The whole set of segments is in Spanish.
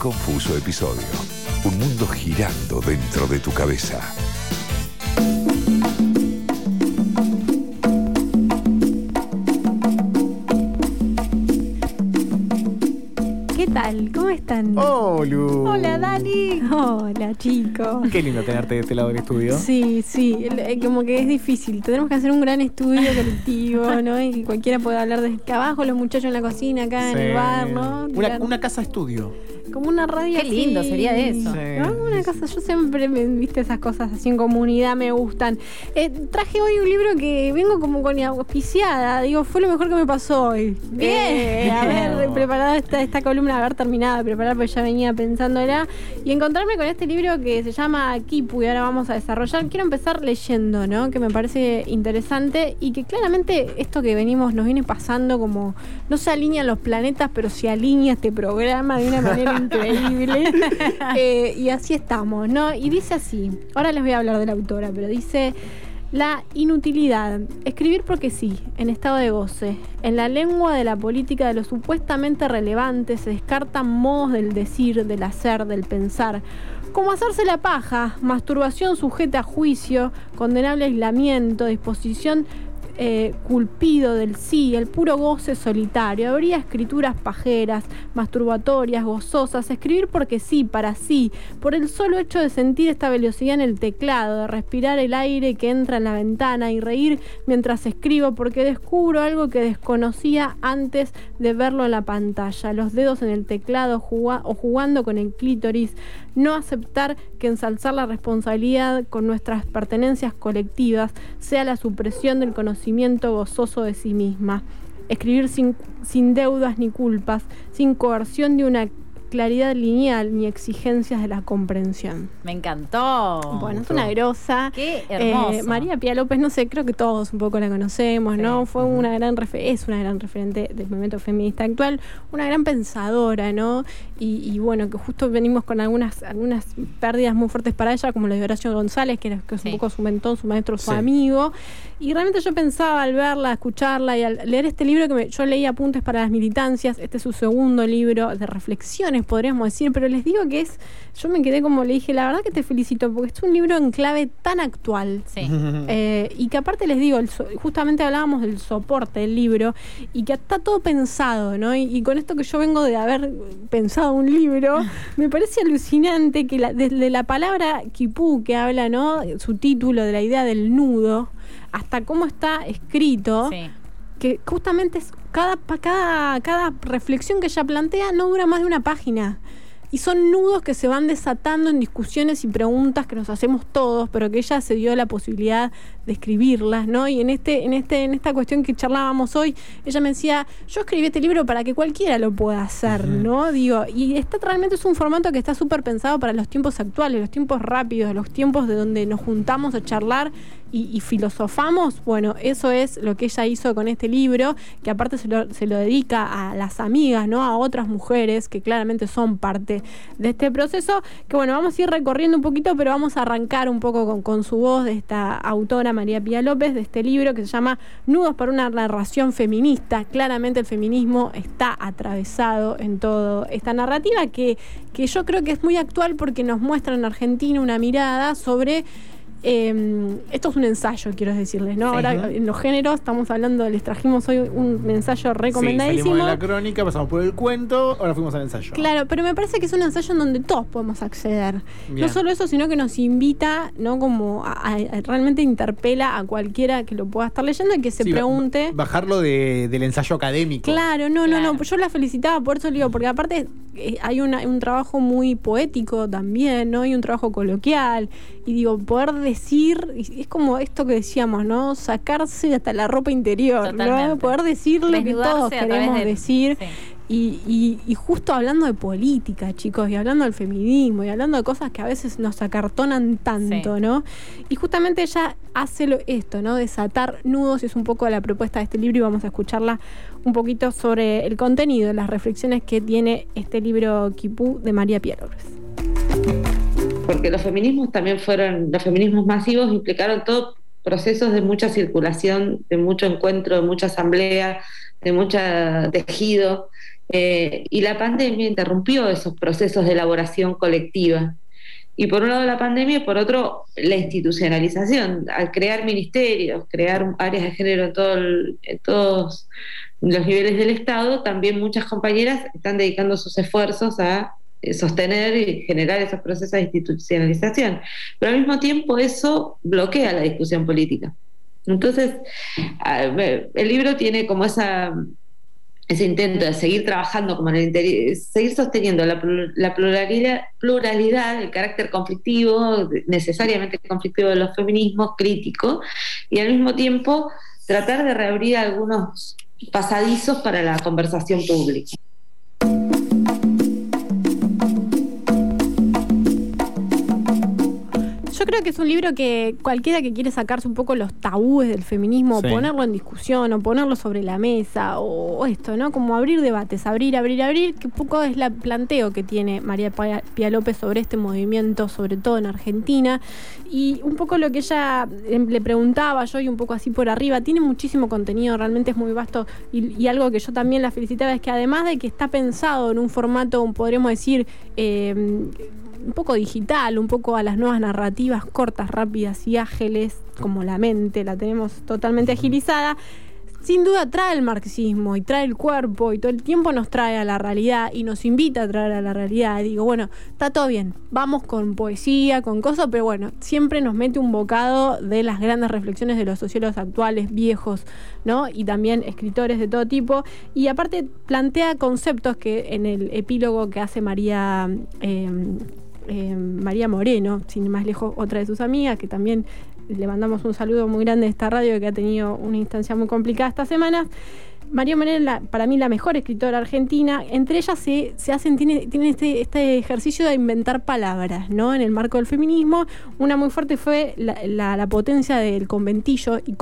confuso episodio. Un mundo girando dentro de tu cabeza. ¿Qué tal? ¿Cómo están? Lu. Hola, Dani. Hola, chicos. Qué lindo tenerte de este lado del estudio. Sí, sí, eh, como que es difícil. Tenemos que hacer un gran estudio colectivo, ¿no? Y que cualquiera pueda hablar desde acá abajo, los muchachos en la cocina, acá en el bar, ¿no? Una, casa estudio. Como una radio Qué lindo así. sería eso. Sí. ¿No? Una cosa, yo siempre me, viste esas cosas así en comunidad, me gustan. Eh, traje hoy un libro que vengo como con auspiciada, digo, fue lo mejor que me pasó hoy. Bien. Eh, haber preparado esta, esta columna, haber terminado de preparar, porque ya venía pensándola, y encontrarme con este libro que se llama Kipu y ahora vamos a desarrollar. Quiero empezar leyendo, ¿no? Que me parece interesante y que claramente esto que venimos, nos viene pasando como, no se alinean los planetas, pero se alinea este programa de una manera increíble. Eh, y así estamos, ¿no? Y dice así, ahora les voy a hablar de la autora, pero dice... La inutilidad. Escribir porque sí, en estado de goce. En la lengua de la política de lo supuestamente relevante se descartan modos del decir, del hacer, del pensar. Como hacerse la paja, masturbación sujeta a juicio, condenable aislamiento, disposición eh, culpido del sí, el puro goce solitario. Habría escrituras pajeras, masturbatorias, gozosas, escribir porque sí, para sí, por el solo hecho de sentir esta velocidad en el teclado, de respirar el aire que entra en la ventana y reír mientras escribo porque descubro algo que desconocía antes de verlo en la pantalla, los dedos en el teclado o jugando con el clítoris, no aceptar que ensalzar la responsabilidad con nuestras pertenencias colectivas sea la supresión del conocimiento gozoso de sí misma. Escribir sin, sin deudas ni culpas, sin coerción de una claridad lineal ni exigencias de la comprensión. Me encantó. Bueno, es una grosa. Qué hermoso. Eh, María Pía López, no sé, creo que todos un poco la conocemos, ¿no? Fue una gran es una gran referente del movimiento feminista actual, una gran pensadora, ¿no? Y, y bueno, que justo venimos con algunas, algunas pérdidas muy fuertes para ella, como la de Horacio González, que, era, que es un poco su mentón, su maestro, su Sí. amigo. Y realmente yo pensaba al verla, escucharla y al leer este libro que me- yo leí apuntes para las militancias, este es su segundo libro de reflexiones, podríamos decir, pero les digo que es, yo me quedé como le dije, la verdad que te felicito, porque es un libro en clave tan actual. Sí. Eh, y que aparte les digo, el so- justamente hablábamos del soporte del libro y que está todo pensado, ¿no? Y, y con esto que yo vengo de haber pensado un libro, me parece alucinante que la- desde la palabra kipú que habla, ¿no? Su título de la idea del nudo, hasta cómo está escrito, Sí. Que justamente es cada, cada, cada reflexión que ella plantea no dura más de una página. Y son nudos que se van desatando en discusiones y preguntas que nos hacemos todos, pero que ella se dio la posibilidad de escribirlas, ¿no? Y en este, en este, en esta cuestión que charlábamos hoy, ella me decía, yo escribí este libro para que cualquiera lo pueda hacer, ¿no? Digo, y está realmente es un formato que está súper pensado para los tiempos actuales, los tiempos rápidos, los tiempos de donde nos juntamos a charlar y, filosofamos, bueno, eso es lo que ella hizo con este libro, que aparte se lo, se lo dedica a las amigas, ¿no? A otras mujeres que claramente son parte de este proceso, que bueno, vamos a ir recorriendo un poquito, pero vamos a arrancar un poco con, con su voz de esta autora María Pía López, de este libro que se llama Nudos para una narración feminista. Claramente el feminismo está atravesado en toda esta narrativa que, que yo creo que es muy actual porque nos muestra en Argentina una mirada sobre eh, esto es un ensayo, quiero decirles, ¿no? Sí. Ahora en los géneros estamos hablando, les trajimos hoy un ensayo Sí, recomendadísimo. salimos de la crónica, pasamos por el cuento, ahora fuimos al ensayo. Claro, pero me parece que es un ensayo en donde todos podemos acceder. Bien. No solo eso, sino que nos invita, ¿no? Como a, a- a- realmente interpela a cualquiera que lo pueda estar leyendo y que se Sí, pregunte. Bajarlo de- del ensayo académico. Claro, no, no, Claro. no. Yo la felicitaba por eso le digo, porque aparte eh, hay una- un trabajo muy poético también, ¿no? Y un trabajo coloquial. Y digo, poder decir, es como esto que decíamos, ¿no? Sacarse hasta la ropa interior, ¿no? Poder decir lo que todos queremos de- decir. Sí. Y, y- y justo hablando de política, chicos, y hablando del feminismo, y hablando de cosas que a veces nos acartonan tanto, Sí. ¿no? Y justamente ella hace lo- esto, ¿no? Desatar nudos, es un poco la propuesta de este libro, y vamos a escucharla un poquito sobre el contenido, las reflexiones que tiene este libro Kipú de María Pierres. Porque los feminismos también fueron, los feminismos masivos implicaron todo procesos de mucha circulación, de mucho encuentro, de mucha asamblea, de mucho tejido, Eh, y la pandemia interrumpió esos procesos de elaboración colectiva. Y por un lado la pandemia y por otro la institucionalización. Al crear ministerios, crear áreas de género en, todo en todos los niveles del Estado, también muchas compañeras están dedicando sus esfuerzos a sostener y generar esos procesos de institucionalización. Pero al mismo tiempo eso bloquea la discusión política. Entonces, el libro tiene como esa, ese intento de seguir trabajando como en el interior, seguir sosteniendo la, pluralidad, pluralidad, el carácter conflictivo, necesariamente conflictivo de los feminismos, crítico, y al mismo tiempo tratar de reabrir algunos pasadizos para la conversación pública. Creo que es un libro que cualquiera que quiere sacarse un poco los tabúes del feminismo, o ponerlo en discusión, o ponerlo sobre la mesa, o, esto, ¿no? Como abrir debates, abrir, abrir, abrir, que un poco es el planteo que tiene María Pía López sobre este movimiento, sobre todo en Argentina. Y un poco lo que ella em, le preguntaba yo y un poco así por arriba, tiene muchísimo contenido, realmente es muy vasto. Y, algo que yo también la felicitaba es que además de que está pensado en un formato, podríamos decir, eh, un poco digital, un poco a las nuevas narrativas cortas, rápidas y ágiles, como la mente, la tenemos totalmente agilizada. Sin duda trae el marxismo y trae el cuerpo y todo el tiempo nos trae a la realidad y nos invita a traer a la realidad. Y digo, bueno, está todo bien, vamos con poesía, con cosas, pero bueno, siempre nos mete un bocado de las grandes reflexiones de los sociólogos actuales, viejos, ¿no? Y también escritores de todo tipo. Y aparte plantea conceptos que en el epílogo que hace María... Eh, eh, María Moreno, sin más lejos, otra de sus amigas, que también le mandamos un saludo muy grande de esta radio que ha tenido una instancia muy complicada esta semana. María Moreno para mí la mejor escritora argentina. Entre ellas se, hacen, tiene, este, este, ejercicio de inventar palabras, ¿no? En el marco del feminismo. Una muy fuerte fue la, potencia del conventillo y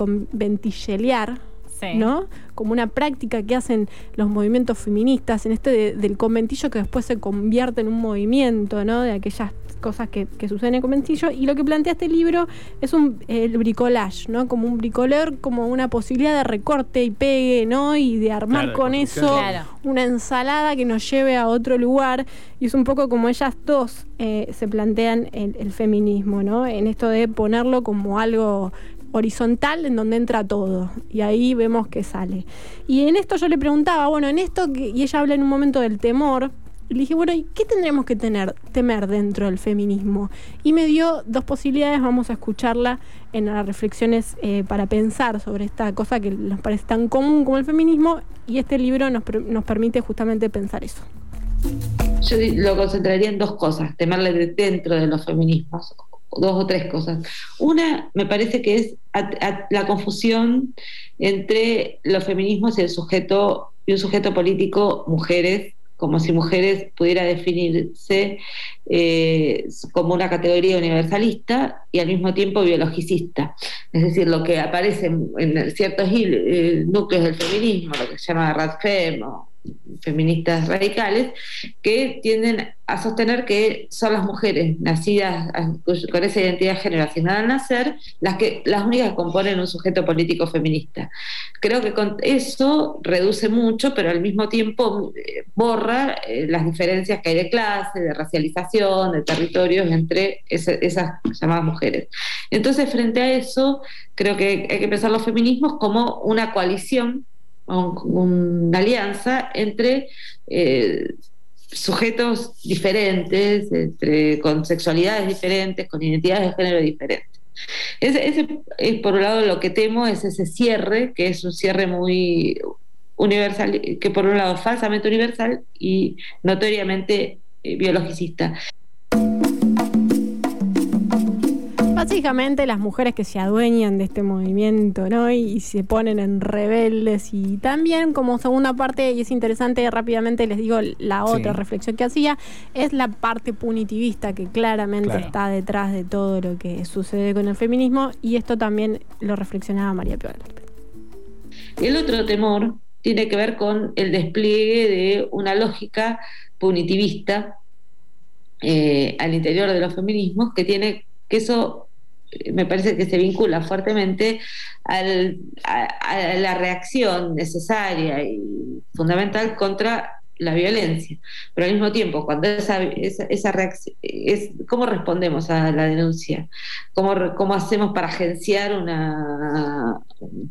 ¿no? Como una práctica que hacen los movimientos feministas, en este del conventillo que después se convierte en un movimiento, ¿no? De aquellas cosas que, suceden en el conventillo. Y lo que plantea este libro es un el bricolage, ¿no? Como un bricoleur, como una posibilidad de recorte y pegue, ¿no? Y de armar con eso una ensalada que nos lleve a otro lugar. Y es un poco como ellas dos eh, se plantean el, el feminismo, ¿no? En esto de ponerlo como algo horizontal en donde entra todo y ahí vemos que sale. Y en esto yo le preguntaba, bueno, en esto, y ella habla en un momento del temor, y le dije, bueno, ¿y qué tendremos que tener, temer dentro del feminismo? Y me dio dos posibilidades, vamos a escucharla en las reflexiones eh, para pensar sobre esta cosa que nos parece tan común como el feminismo, y este libro nos, nos permite justamente pensar eso. Yo lo concentraría en dos cosas, temerle dentro de los feminismos dos o tres cosas. Una, me parece que es la confusión entre los feminismos y el sujeto y un sujeto político, mujeres, como si mujeres pudiera definirse eh, como una categoría universalista y al mismo tiempo biologicista. Es decir, lo que aparece en, ciertos eh, núcleos del feminismo, lo que se llama radfem o feministas radicales que tienden a sostener que son las mujeres nacidas con esa identidad generacional al nacer las que las únicas que componen un sujeto político feminista. Creo que con eso reduce mucho, pero al mismo tiempo eh, borra eh, las diferencias que hay de clase, de racialización, de territorios entre esas llamadas mujeres. Entonces, frente a eso, creo que hay que pensar los feminismos como una coalición una alianza entre eh, sujetos diferentes, entre, con sexualidades diferentes, con identidades de género diferentes. Ese, es por un lado lo que temo, es ese cierre, que es un cierre muy universal, que por un lado falsamente universal y notoriamente eh, biologicista. Básicamente las mujeres que se adueñan de este movimiento, ¿no? Y, se ponen en rebeldes y también como segunda parte, y es interesante, rápidamente les digo la otra reflexión que hacía, es la parte punitivista que claramente está detrás de todo lo que sucede con el feminismo y esto también lo reflexionaba María Piola. El otro temor tiene que ver con el despliegue de una lógica punitivista eh, al interior de los feminismos que tiene que eso me parece que se vincula fuertemente a, la reacción necesaria y fundamental contra la violencia. Pero al mismo tiempo, cuando esa, esa, esa reacción, ¿cómo respondemos a la denuncia? ¿Cómo, ¿Cómo hacemos para agenciar una,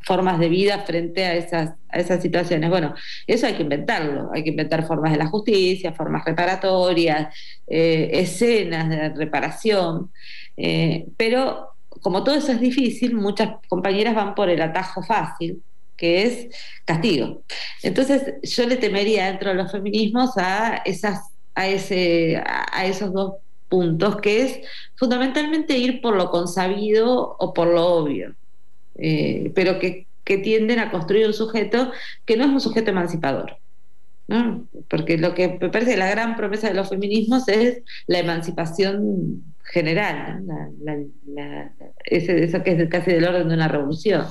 formas de vida frente a esas, a esas situaciones? Bueno, eso hay que inventarlo, hay que inventar formas de la justicia, formas reparatorias, eh, escenas de reparación, eh, pero como todo eso es difícil, muchas compañeras van por el atajo fácil, que es castigo. Entonces, yo le temería dentro de los feminismos a esas, a ese, a esos dos puntos, que es fundamentalmente ir por lo consabido o por lo obvio, eh, pero que, tienden a construir un sujeto que no es un sujeto emancipador. ¿no? Porque lo que me parece la gran promesa de los feminismos es la emancipación general, eso que es casi del orden de una revolución.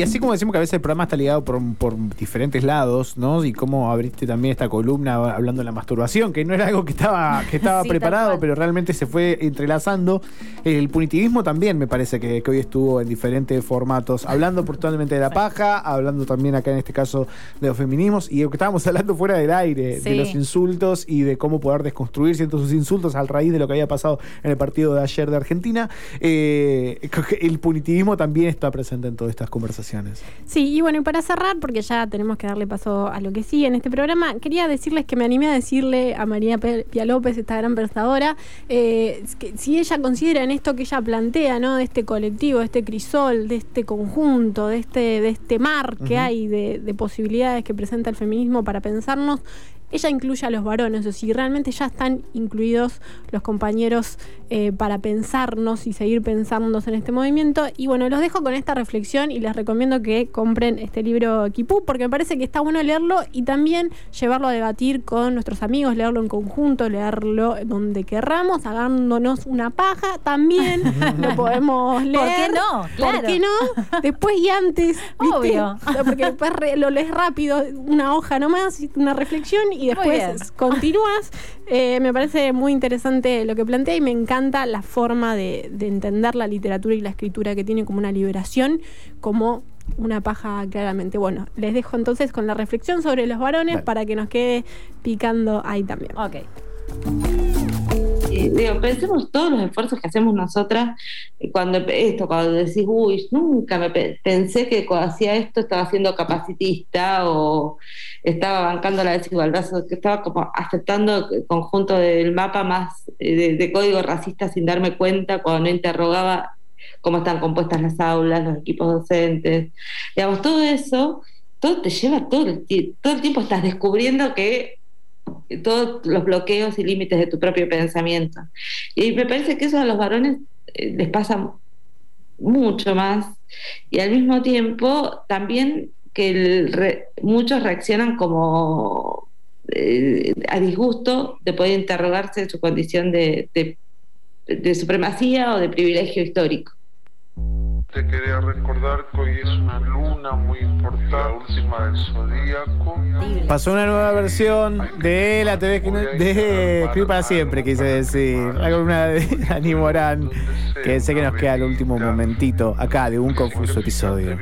Y así como decimos que a veces el programa está ligado por, por diferentes lados, ¿no? Y cómo abriste también esta columna hablando de la masturbación, que no era algo que estaba, que estaba Sí, preparado, pero realmente se fue entrelazando. El punitivismo también me parece que, que hoy estuvo en diferentes formatos, hablando totalmente de la paja, hablando también acá en este caso de los feminismos, y lo que estábamos hablando fuera del aire, de los insultos y de cómo poder desconstruir ciertos insultos a raíz de lo que había pasado en el partido de ayer de Argentina. Eh, el punitivismo también está presente en todas estas conversaciones. Sí, y bueno, y para cerrar, porque ya tenemos que darle paso a lo que sigue en este programa, quería decirles que me animé a decirle a María Pia López, esta gran pensadora, eh, que si ella considera en esto que ella plantea, ¿no? De este colectivo, de este crisol, de este conjunto, de este, de este mar que hay de, de posibilidades que presenta el feminismo para pensarnos, ella incluye a los varones, o si realmente ya están incluidos los compañeros eh, para pensarnos y seguir pensándonos en este movimiento. Y bueno, los dejo con esta reflexión y les recomiendo que compren este libro Kipú, porque me parece que está bueno leerlo y también llevarlo a debatir con nuestros amigos, leerlo en conjunto, leerlo donde querramos, hagándonos una paja, también lo podemos leer. ¿Por qué no? Claro. ¿Por qué no? Después y antes. ¿viste? Obvio. Porque después lo lees rápido, una hoja nomás, una reflexión y después continúas. Eh, me parece muy interesante lo que plantea y me encanta la forma de, de entender la literatura y la escritura que tiene como una liberación, como una paja claramente. Bueno, les dejo entonces con la reflexión sobre los varones para que nos quede picando ahí también. Ok. Eh, digo, pensemos todos los esfuerzos que hacemos nosotras eh, cuando esto, cuando decís, uy, nunca me pe- pensé que cuando hacía esto estaba siendo capacitista o estaba bancando la desigualdad, o que estaba como aceptando el conjunto del mapa más eh, de, código racista sin darme cuenta cuando no interrogaba cómo están compuestas las aulas, los equipos docentes. Digamos, todo eso, todo te lleva todo todo el tiempo estás descubriendo que todos los bloqueos y límites de tu propio pensamiento. Y me parece que eso a los varones eh, les pasa mucho más y al mismo tiempo también que muchos reaccionan como eh, a disgusto de poder interrogarse de su condición de supremacía o de privilegio histórico. Te quería recordar que hoy es una luna muy importante, la última del zodíaco. Pasó una nueva versión de la TV de Escribir para siempre, quise decir. La columna de Dani Morán, que sé que nos queda el último momentito acá de un confuso episodio.